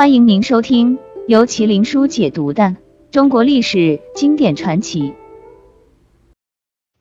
欢迎您收听由麒麟书解读的中国历史经典传奇。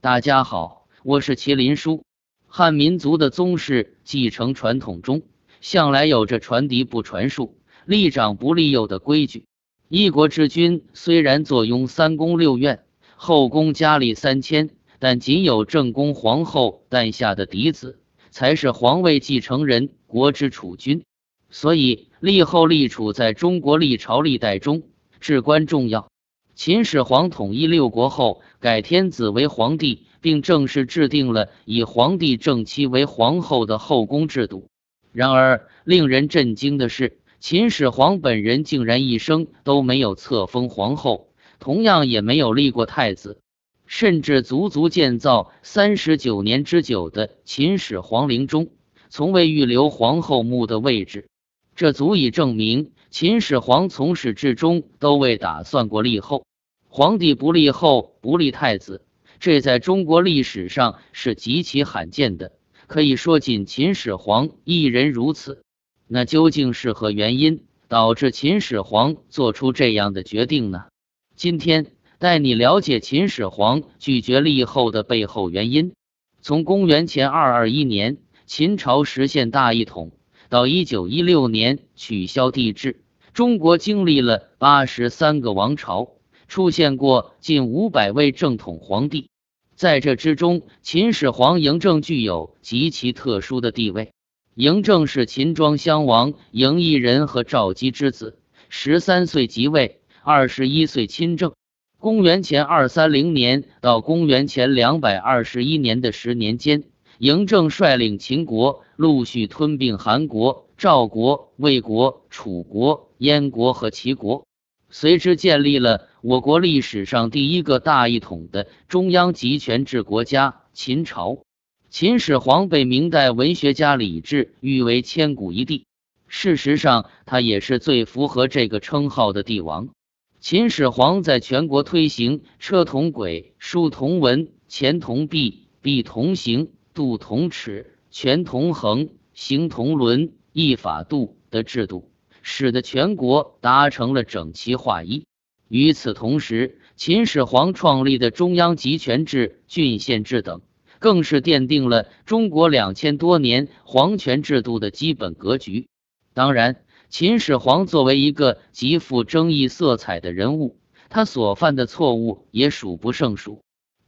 大家好，我是麒麟书。汉民族的宗室继承传统中，向来有着传嫡不传庶、立长不立幼的规矩。一国之君虽然坐拥三宫六院，后宫佳丽三千，但仅有正宫皇后诞下的嫡子才是皇位继承人，国之储君。所以，立后立储在中国历朝历代中至关重要。秦始皇统一六国后，改天子为皇帝，并正式制定了以皇帝正妻为皇后的后宫制度。然而，令人震惊的是，秦始皇本人竟然一生都没有册封皇后，同样也没有立过太子，甚至足足建造三十九年之久的秦始皇陵中，从未预留皇后墓的位置。这足以证明秦始皇从始至终都未打算过立后。皇帝不立后，不立太子，这在中国历史上是极其罕见的，可以说仅秦始皇一人如此。那究竟是何原因导致秦始皇做出这样的决定呢？今天带你了解秦始皇拒绝立后的背后原因。从公元前二二一年，秦朝实现大一统。到一九一六年取消帝制，中国经历了八十三个王朝，出现过近五百位正统皇帝。在这之中，秦始皇嬴政具有极其特殊的地位。嬴政是秦庄襄王嬴异人和赵姬之子，十三岁即位，二十一岁亲政。公元前二三零年到公元前两百二十一年的十年间。嬴政率领秦国陆续吞并韩国、赵国、魏国、楚国、燕国和齐国，随之建立了我国历史上第一个大一统的中央集权制国家——秦朝。秦始皇被明代文学家李治誉为千古一帝，事实上，他也是最符合这个称号的帝王。秦始皇在全国推行“车同轨，书同文，钱同币，币同行”。度同尺，权同衡，行同伦，一法度的制度，使得全国达成了整齐划一。与此同时，秦始皇创立的中央集权制、郡县制等，更是奠定了中国两千多年皇权制度的基本格局。当然，秦始皇作为一个极富争议色彩的人物，他所犯的错误也数不胜数。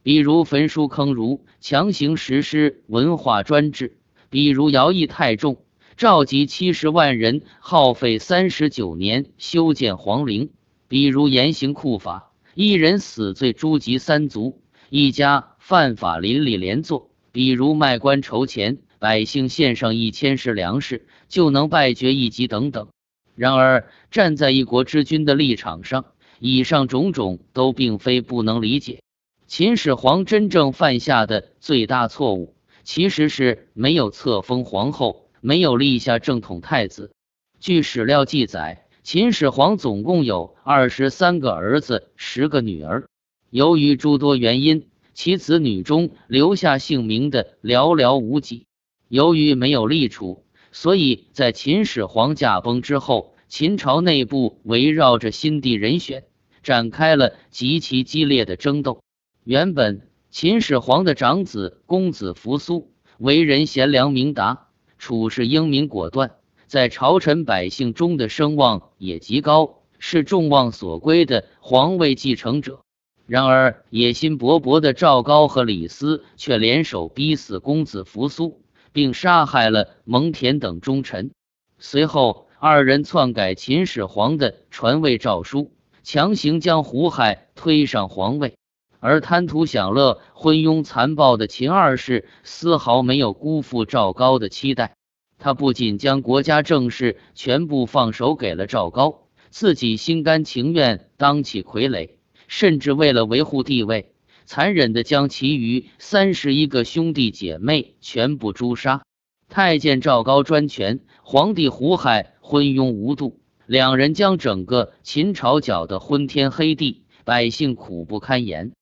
比如焚书坑儒，强行实施文化专制；比如徭役太重，召集七十万人，耗费三十九年修建皇陵；比如严刑酷法，一人死罪诛及三族，一家犯法邻里连坐；比如卖官筹钱，百姓献上一千石粮食就能败爵一级等等。然而，站在一国之君的立场上，以上种种都并非不能理解。秦始皇真正犯下的最大错误，其实是没有册封皇后，没有立下正统太子。据史料记载，秦始皇总共有二十三个儿子，十个女儿。由于诸多原因，其子女中留下姓名的寥寥无几。由于没有立储，所以在秦始皇驾崩之后，秦朝内部围绕着新帝人选，展开了极其激烈的争斗。原本秦始皇的长子公子扶苏为人贤良明达，处事英明果断，在朝臣百姓中的声望也极高，是众望所归的皇位继承者。然而，野心勃勃的赵高和李斯却联手逼死公子扶苏，并杀害了蒙恬等忠臣。随后，二人篡改秦始皇的传位诏书，强行将胡亥推上皇位。而贪图享乐、昏庸残暴的秦二世丝毫没有辜负赵高的期待，他不仅将国家政事全部放手给了赵高，自己心甘情愿当起傀儡，甚至为了维护地位，残忍地将其余三十一个兄弟姐妹全部诛杀。太监赵高专权，皇帝胡亥昏庸无度，两人将整个秦朝搅得昏天黑地，百姓苦不堪言。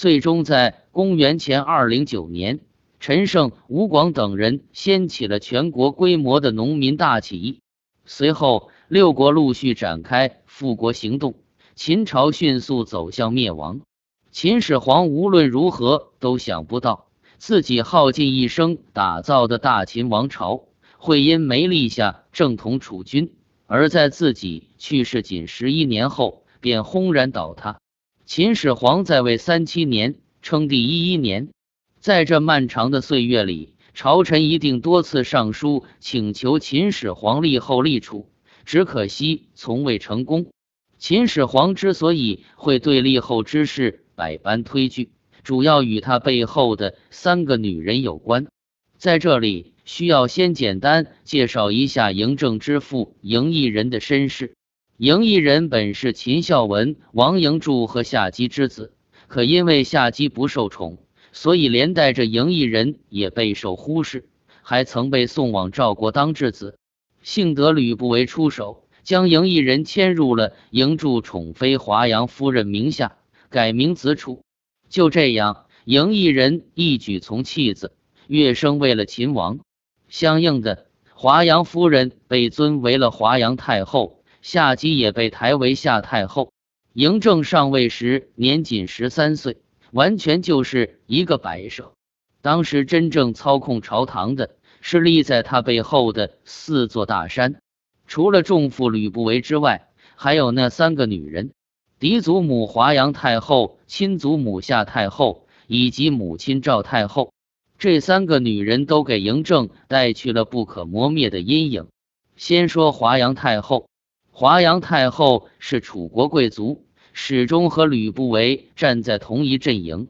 最终，在公元前二零九年，陈胜、吴广等人掀起了全国规模的农民大起义。随后，六国陆续展开复国行动，秦朝迅速走向灭亡。秦始皇无论如何都想不到，自己耗尽一生打造的大秦王朝，会因没立下正统储君，而在自己去世仅十一年后便轰然倒塌。秦始皇在位三七年，称帝一一年，在这漫长的岁月里，朝臣一定多次上书请求秦始皇立后立储，只可惜从未成功。秦始皇之所以会对立后之事，百般推拒，主要与他背后的三个女人有关。在这里，需要先简单介绍一下嬴政之父嬴异人的身世。嬴异人本是秦孝文、王嬴柱和夏姬之子，可因为夏姬不受宠，所以连带着嬴异人也备受忽视，还曾被送往赵国当质子。幸得吕不韦出手，将嬴异人迁入了嬴柱宠妃华阳夫人名下。改名子楚，就这样，嬴异人一举从弃子跃升为了秦王。相应的，华阳夫人被尊为了华阳太后，夏姬也被抬为夏太后。嬴政上位时年仅十三岁，完全就是一个摆设。当时真正操控朝堂的是立在他背后的四座大山，除了重父吕不韦之外，还有那三个女人。嫡祖母华阳太后、亲祖母夏太后以及母亲赵太后，这三个女人都给嬴政带去了不可磨灭的阴影。先说华阳太后，华阳太后是楚国贵族，始终和吕不韦站在同一阵营。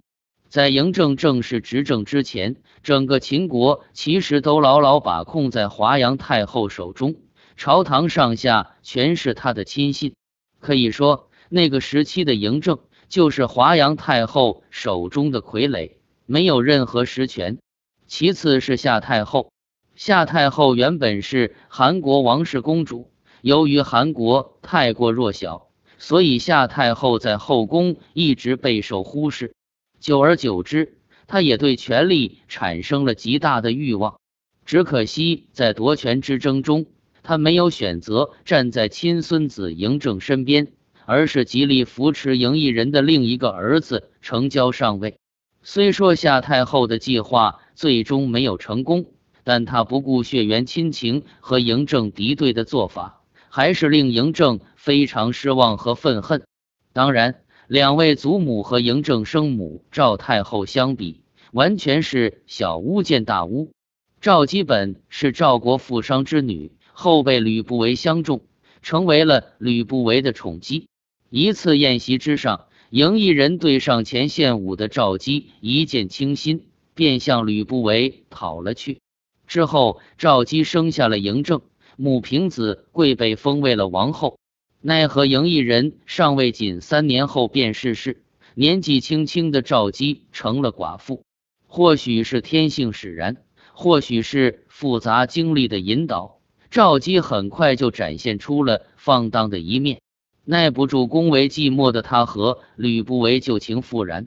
在嬴政正式执政之前，整个秦国其实都牢牢把控在华阳太后手中，朝堂上下全是她的亲信，可以说。那个时期的嬴政就是华阳太后手中的傀儡，没有任何实权。其次是夏太后，夏太后原本是韩国王室公主，由于韩国太过弱小，所以夏太后在后宫一直备受忽视。久而久之，她也对权力产生了极大的欲望。只可惜在夺权之争中，她没有选择站在亲孙子嬴政身边。而是极力扶持嬴异人的另一个儿子成交上位。虽说夏太后的计划最终没有成功，但她不顾血缘亲情和嬴政敌对的做法，还是令嬴政非常失望和愤恨。当然，两位祖母和嬴政生母赵太后相比，完全是小巫见大巫。赵姬本是赵国富商之女，后被吕不韦相中，成为了吕不韦的宠姬。一次宴席之上，嬴异人对上前献舞的赵姬一见倾心，便向吕不韦讨了去。之后，赵姬生下了嬴政，母凭子贵被封为了王后。奈何嬴异人上位仅三年后便逝世，年纪轻轻的赵姬成了寡妇。或许是天性使然，或许是复杂经历的引导，赵姬很快就展现出了放荡的一面。耐不住宫闱寂寞的他和吕不韦旧情复燃。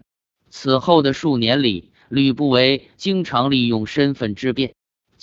此后的数年里，吕不韦经常利用身份之便，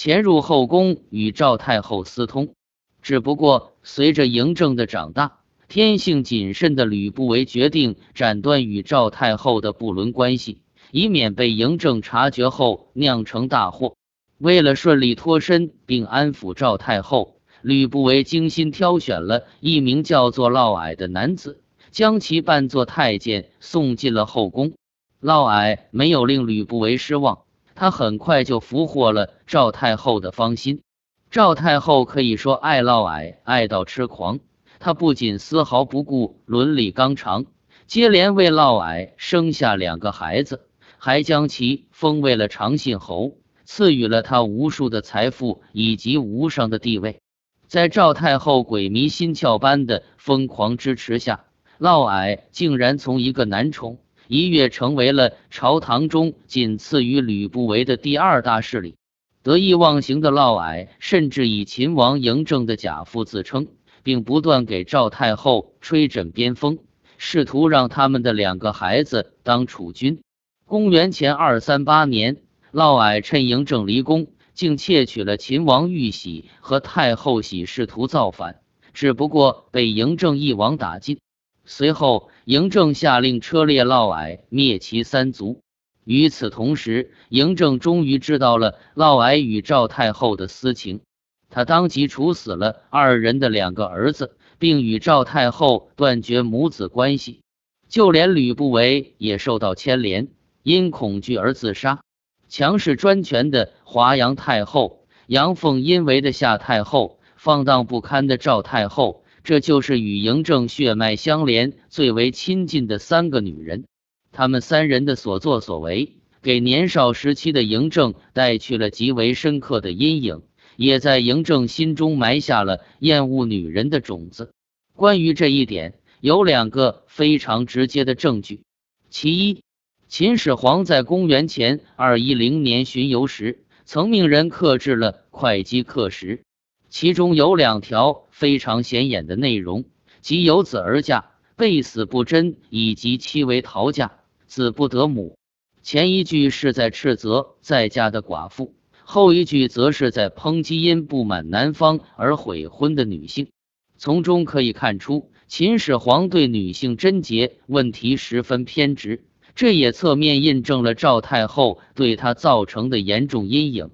潜入后宫与赵太后私通。只不过随着嬴政的长大，天性谨慎的吕不韦决定斩断与赵太后的不伦关系，以免被嬴政察觉后酿成大祸。为了顺利脱身并安抚赵太后。吕不韦精心挑选了一名叫做嫪毐的男子，将其扮作太监送进了后宫。嫪毐没有令吕不韦失望，他很快就俘获了赵太后的芳心。赵太后可以说爱嫪毐爱到痴狂，她不仅丝毫不顾伦理纲常，接连为嫪毐生下两个孩子，还将其封为了长信侯，赐予了他无数的财富以及无上的地位。在赵太后鬼迷心窍般的疯狂支持下，嫪毐竟然从一个男宠一跃成为了朝堂中仅次于吕不韦的第二大势力。得意忘形的嫪毐甚至以秦王嬴政的假父自称，并不断给赵太后吹枕边风，试图让他们的两个孩子当储君。公元前二三八年，嫪毐趁嬴政离宫。竟窃取了秦王玉玺和太后玺，试图造反，只不过被嬴政一网打尽。随后，嬴政下令车裂嫪毐，灭其三族。与此同时，嬴政终于知道了嫪毐与赵太后的私情，他当即处死了二人的两个儿子，并与赵太后断绝母子关系。就连吕不韦也受到牵连，因恐惧而自杀。强势专权的华阳太后、阳奉阴违的夏太后、放荡不堪的赵太后。这就是与嬴政血脉相连、最为亲近的三个女人。她们三人的所作所为，给年少时期的嬴政带去了极为深刻的阴影，也在嬴政心中埋下了厌恶女人的种子。关于这一点，有两个非常直接的证据。其一，秦始皇在公元前二一零年巡游时，曾命人刻制了会稽刻石。其中有两条非常显眼的内容，即有子而嫁，被死不贞，以及妻为逃嫁，子不得母。前一句是在斥责在家的寡妇，后一句则是在抨击因不满男方而悔婚的女性。从中可以看出，秦始皇对女性贞洁问题十分偏执，这也侧面印证了赵太后对他造成的严重阴影。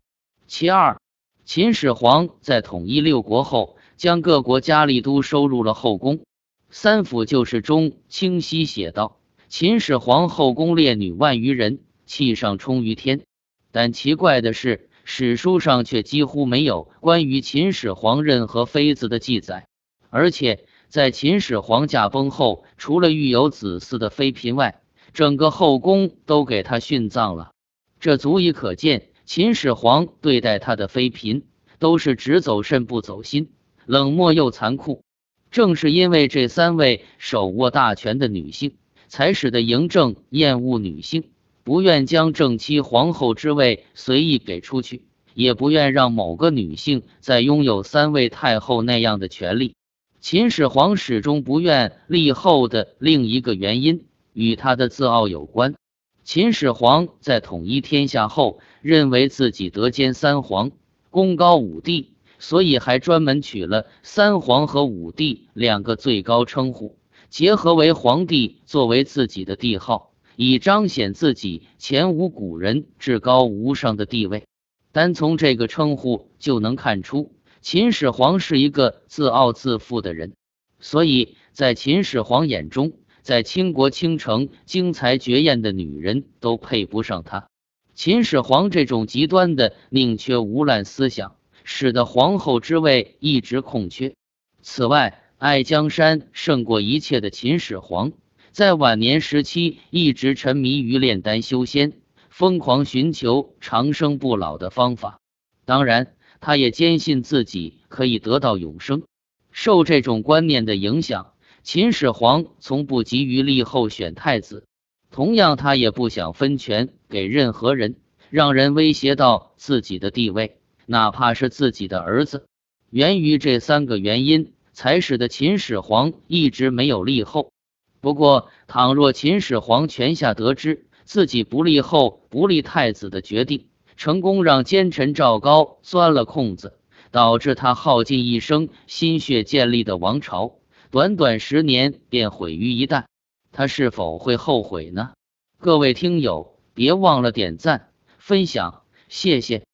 其二。秦始皇在统一六国后，将各国佳丽都收入了后宫。《三辅旧事》中清晰写道：“秦始皇后宫烈女万余人，气上冲于天。”但奇怪的是，史书上却几乎没有关于秦始皇任何妃子的记载。而且，在秦始皇驾崩后，除了育有子嗣的妃嫔外，整个后宫都给他殉葬了。这足以可见。秦始皇对待他的妃嫔都是只走肾不走心，冷漠又残酷。正是因为这三位手握大权的女性，才使得嬴政厌恶女性，不愿将正妻皇后之位随意给出去，也不愿让某个女性再拥有三位太后那样的权利。秦始皇始终不愿立后的另一个原因，与他的自傲有关。秦始皇在统一天下后，认为自己德兼三皇，功高五帝，所以还专门取了“三皇”和“五帝”两个最高称呼，结合为皇帝作为自己的帝号，以彰显自己前无古人、至高无上的地位。单从这个称呼就能看出，秦始皇是一个自傲自负的人，所以在秦始皇眼中。在倾国倾城、惊才绝艳的女人都配不上他。秦始皇这种极端的宁缺毋滥思想，使得皇后之位一直空缺。此外，爱江山胜过一切的秦始皇，在晚年时期一直沉迷于炼丹修仙，疯狂寻求长生不老的方法。当然，他也坚信自己可以得到永生。受这种观念的影响。秦始皇从不急于立后选太子，同样，他也不想分权给任何人，让人威胁到自己的地位，哪怕是自己的儿子。源于这三个原因，才使得秦始皇一直没有立后。不过，倘若秦始皇泉下得知自己不立后、不立太子的决定，成功让奸臣赵高钻了空子，导致他耗尽一生心血建立的王朝。短短十年便毁于一旦，他是否会后悔呢？各位听友，别忘了点赞、分享，谢谢。